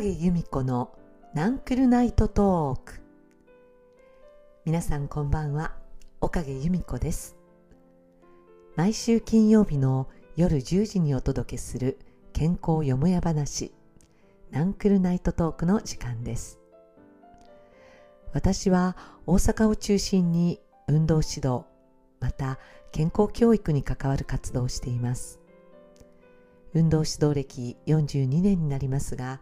影由美子のナンクルナイトトーク。皆さんこんばんは。岡影由美子です。毎週金曜日の夜10時にお届けする健康よもや話ナンクルナイトトークの時間です。私は大阪を中心に運動指導また健康教育に関わる活動をしています。運動指導歴42年になりますが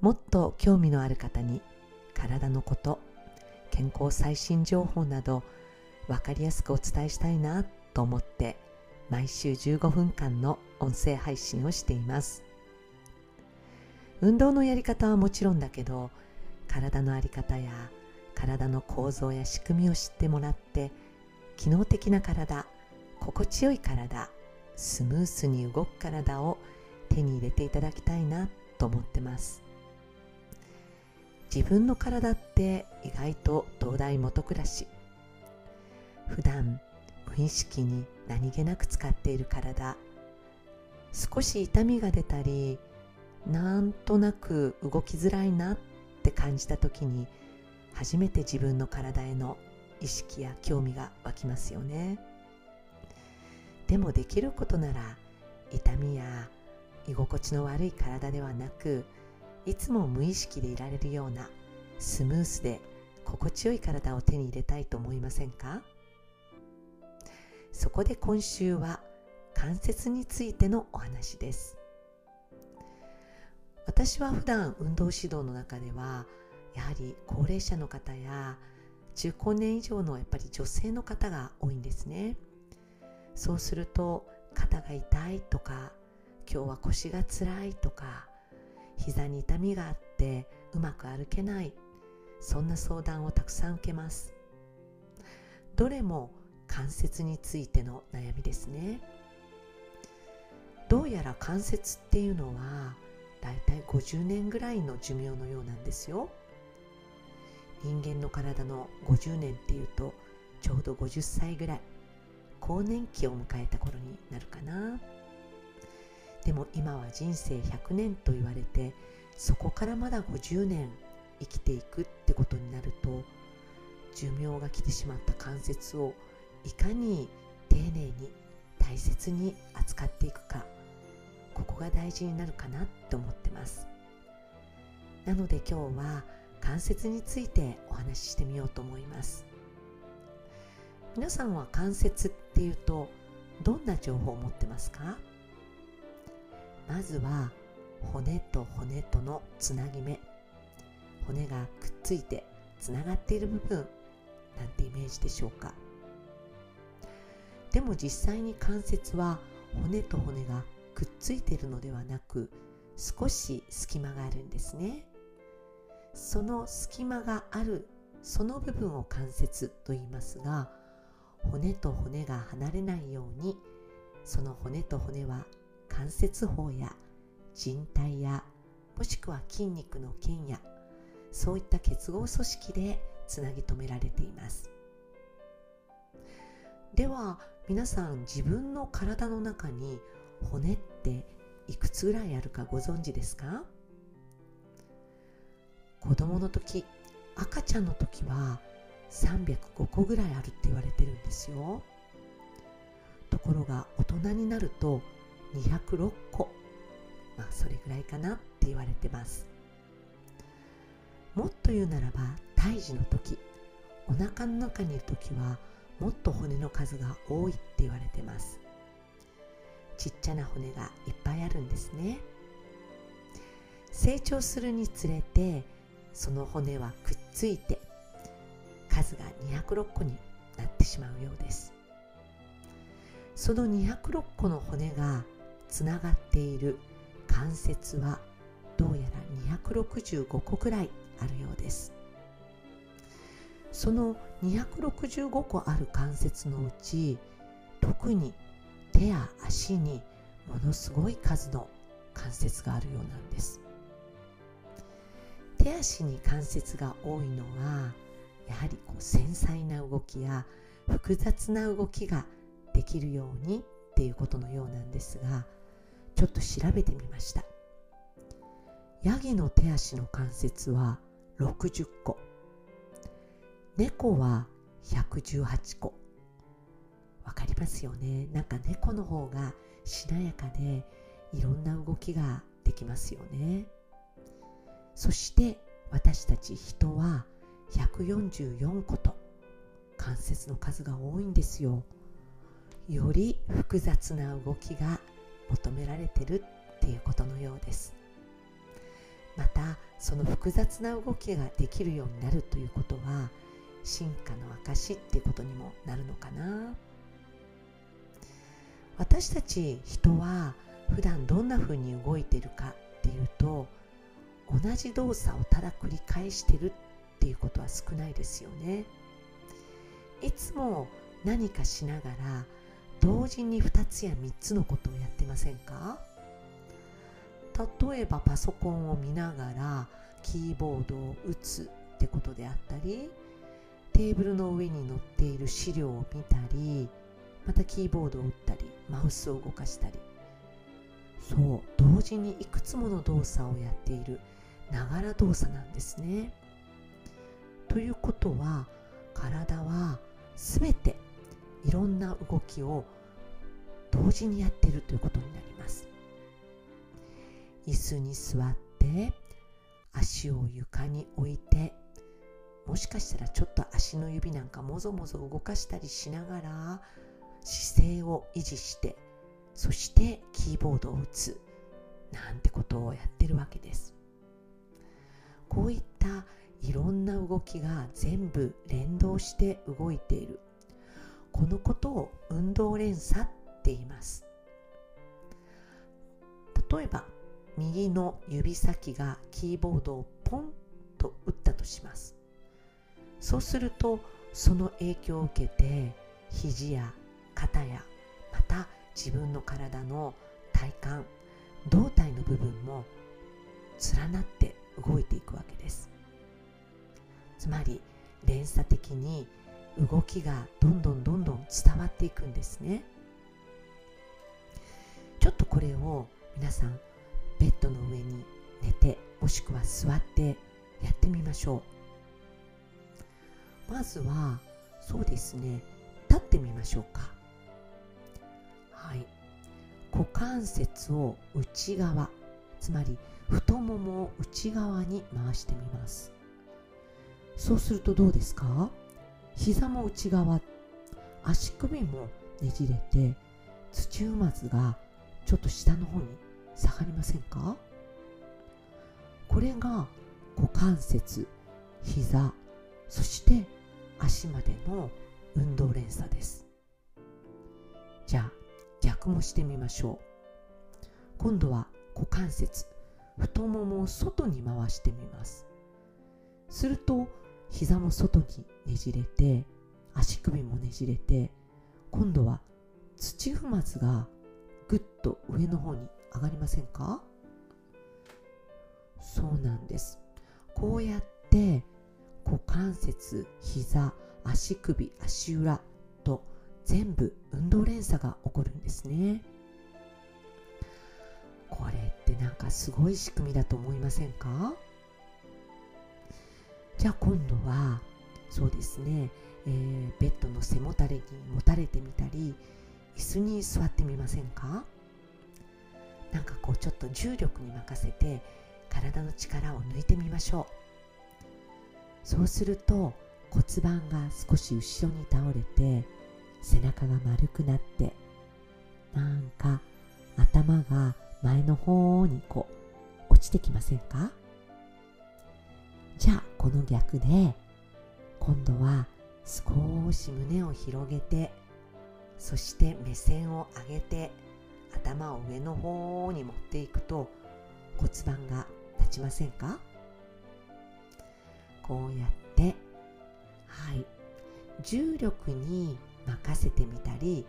もっと興味のある方に体のこと健康最新情報など分かりやすくお伝えしたいなと思って毎週15分間の音声配信をしています。運動のやり方はもちろんだけど体の在り方や体の構造や仕組みを知ってもらって機能的な体心地よい体スムースに動く体を手に入れていただきたいなと思ってます。自分の体って意外と東大元暮らし普段無意識に何気なく使っている体少し痛みが出たりなんとなく動きづらいなって感じた時に初めて自分の体への意識や興味が湧きますよね。でもできることなら痛みや居心地の悪い体ではなくいつも無意識でいられるようなスムースで心地よい体を手に入れたいと思いませんか？そこで今週は関節についてのお話です。私は普段運動指導の中ではやはり高齢者の方や中高年以上のやっぱり女性の方が多いんですね。そうすると肩が痛いとか今日は腰がつらいとか膝に痛みがあってうまく歩けない。そんな相談をたくさん受けます。どれも関節についての悩みですね。どうやら関節っていうのはだいたい50年ぐらいの寿命のようなんですよ。人間の体の50年っていうとちょうど50歳ぐらい。更年期を迎えた頃になるかな。でも今は人生100年と言われてそこからまだ50年生きていくってことになると寿命が来てしまった関節をいかに丁寧に大切に扱っていくかここが大事になるかなって思ってます。なので今日は関節についてお話ししてみようと思います。皆さんは関節っていうとどんな情報を持ってますか？まずは骨と骨とのつなぎ目。骨がくっついてつながっている部分なんてイメージでしょうか。でも実際に関節は骨と骨がくっついているのではなく少し隙間があるんですね。その隙間があるその部分を関節と言いますが骨と骨が離れないようにその骨と骨は関節包や人体やもしくは筋肉の腱やそういった結合組織でつなぎ止められています。では皆さん自分の体の中に骨っていくつぐらいあるかご存知ですか？子供の時赤ちゃんの時は305個ぐらいあるって言われてるんですよ。ところが大人になると206個。まあそれぐらいかなって言われてます。もっと言うならば胎児の時お腹の中にいる時はもっと骨の数が多いって言われてます。ちっちゃな骨がいっぱいあるんですね。成長するにつれてその骨はくっついて数が206個になってしまうようです。その206個の骨がつながっている関節はどうやら265個くらいあるようです。その265個ある関節のうち特に手や足にものすごい数の関節があるようなんです。手足に関節が多いのはやはりこう繊細な動きや複雑な動きができるようにっていうことのようなんですがちょっと調べてみました。ヤギの手足の関節は60個。猫は118個。わかりますよね？なんか猫の方がしなやかでいろんな動きができますよね。そして私たち人は144個と関節の数が多いんですよ。より複雑な動きが求められてるっていうことのようです。またその複雑な動きができるようになるということは進化の証っていうことにもなるのかな。私たち人は普段どんな風に動いてるかっていうと同じ動作をただ繰り返してるっていうことは少ないですよね。いつも何かしながら同時に2つや3つのことをやってませんか？例えばパソコンを見ながらキーボードを打つってことであったりテーブルの上に載っている資料を見たりまたキーボードを打ったりマウスを動かしたりそう同時にいくつもの動作をやっているながら動作なんですね。ということは体は全ていろんな動きを同時にやっているということになります。椅子に座って足を床に置いてもしかしたらちょっと足の指なんかもぞもぞ動かしたりしながら姿勢を維持してそしてキーボードを打つなんてことをやってるわけです。こういったいろんな動きが全部連動して動いている。このことを運動連鎖って言います。例えば右の指先がキーボードをポンと打ったとします。そうするとその影響を受けて肘や肩やまた自分の体の体幹胴体の部分も連なって動いていくわけです。つまり連鎖的に動きがどんどんどんどん伝わっていくんですね。ちょっとこれを皆さんベッドの上に寝てもしくは座ってやってみましょう。まずはそうですね。立ってみましょうか。はい。股関節を内側つまり太ももを内側に回してみます。そうするとどうですか？膝も内側足首もねじれて土踏まずがちょっと下の方に下がりませんか？これが股関節膝そして足までの運動連鎖です。じゃあ逆もしてみましょう。今度は股関節太ももを外に回してみます。すると膝も外にねじれて足首もねじれて今度は土踏まずがぐっと上の方に上がりませんか？そうなんです。こうやって股関節膝足首足裏と全部運動連鎖が起こるんですね。これってなんかすごい仕組みだと思いませんか？じゃあ今度はそうですね、えー、ベッドの背もたれにもたれてみたり椅子に座ってみませんか？なんかこうちょっと重力に任せて体の力を抜いてみましょう。そうすると骨盤が少し後ろに倒れて背中が丸くなってなんか頭が前の方にこう落ちてきませんか？じゃあこの逆で今度は少し胸を広げてそして目線を上げて頭を上の方に持っていくと骨盤が立ちませんか？こうやってはい重力に任せてみたり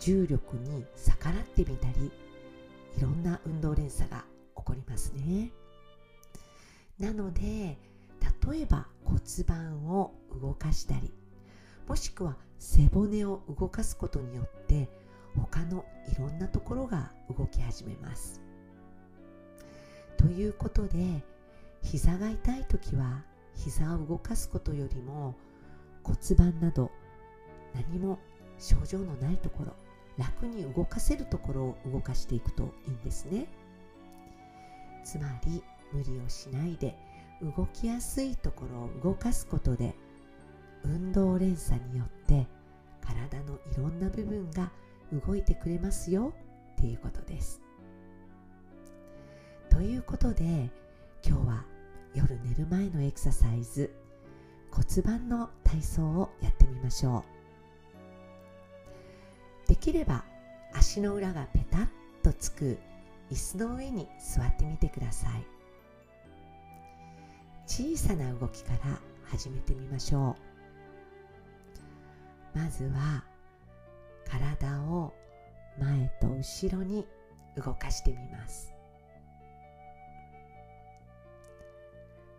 重力に逆らってみたりいろんな運動連鎖が起こりますね。なので例えば骨盤を動かしたりもしくは背骨を動かすことによって他のいろんなところが動き始めます。ということで膝が痛い時は膝を動かすことよりも骨盤など何も症状のないところ楽に動かせるところを動かしていくといいんですね。つまり無理をしないで動きやすいところを動かすことで運動連鎖によって体のいろんな部分が動いてくれますよっていうことです。ということで今日は夜寝る前のエクササイズ骨盤の体操をやってみましょう。できれば足の裏がペタッとつく椅子の上に座ってみてください。小さな動きから始めてみましょう。まずは体を前と後ろに動かしてみます。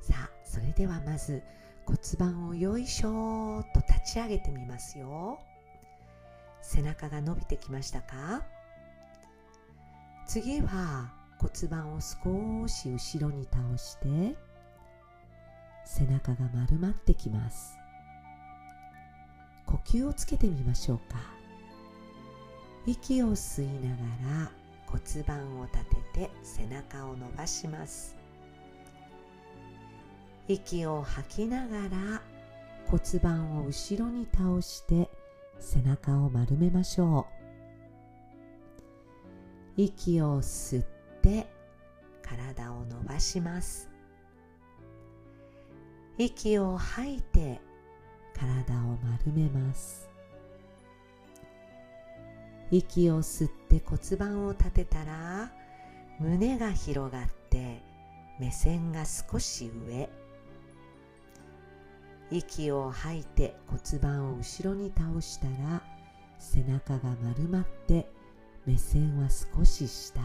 さあそれではまず骨盤をよいしょと立ち上げてみますよ。背中が伸びてきましたか？次は骨盤を少し後ろに倒して背中が丸まってきます。呼吸をつけてみましょうか。息を吸いながら骨盤を立てて背中を伸ばします。息を吐きながら骨盤を後ろに倒して背中を丸めましょう。息を吸って体を伸ばします。息を吐いて体を丸めます。息を吸って骨盤を立てたら胸が広がって目線が少し上。息を吐いて骨盤を後ろに倒したら背中が丸まって目線は少し下。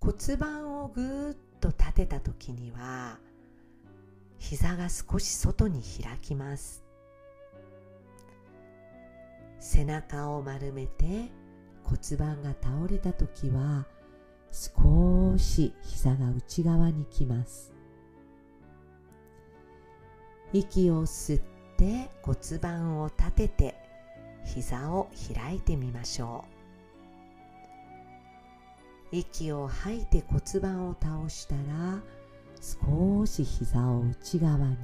骨盤をぐーっと立てた時には膝が少し外に開きます。背中を丸めて骨盤が倒れた時は少し膝が内側に来ます。息を吸って骨盤を立てて膝を開いてみましょう。息を吐いて骨盤を倒したら少し膝を内側に。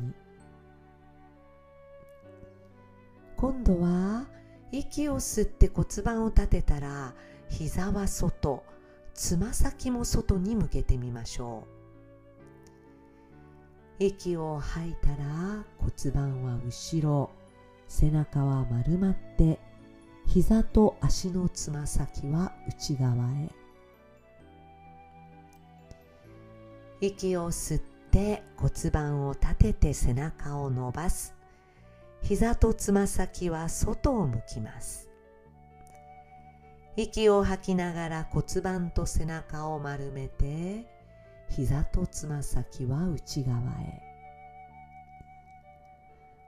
今度は息を吸って骨盤を立てたら膝は外。つま先も外に向けてみましょう。息を吐いたら骨盤は後ろ。背中は丸まって膝と足のつま先は内側へ。息を吸って骨盤を立てて背中を伸ばす。膝とつま先は外を向きます。息を吐きながら骨盤と背中を丸めて膝とつま先は内側へ。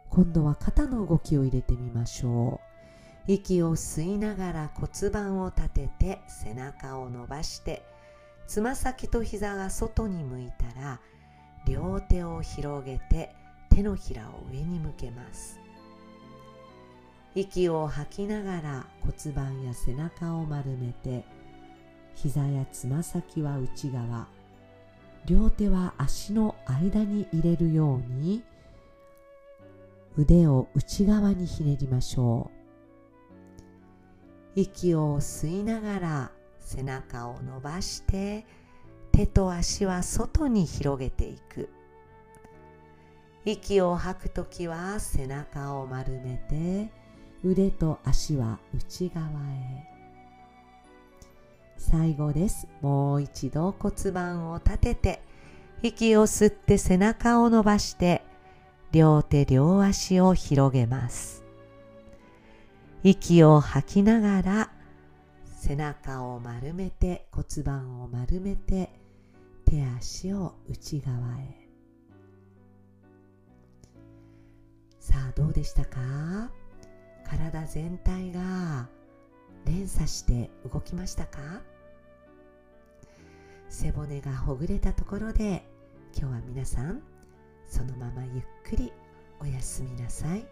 今度は肩の動きを入れてみましょう。息を吸いながら骨盤を立てて背中を伸ばしてつま先と膝が外に向いたら両手を広げて手のひらを上に向けます。息を吐きながら骨盤や背中を丸めて膝やつま先は内側。両手は足の間に入れるように腕を内側にひねりましょう。息を吸いながら背中を伸ばして手と足は外に広げていく。息を吐くときは背中を丸めて腕と足は内側へ。最後です。もう一度骨盤を立てて息を吸って背中を伸ばして両手両足を広げます。息を吐きながら背中を丸めて骨盤を丸めて手足を内側へ。さあどうでしたか？体全体が連鎖して動きましたか？背骨がほぐれたところで今日は皆さんそのままゆっくりおやすみなさい。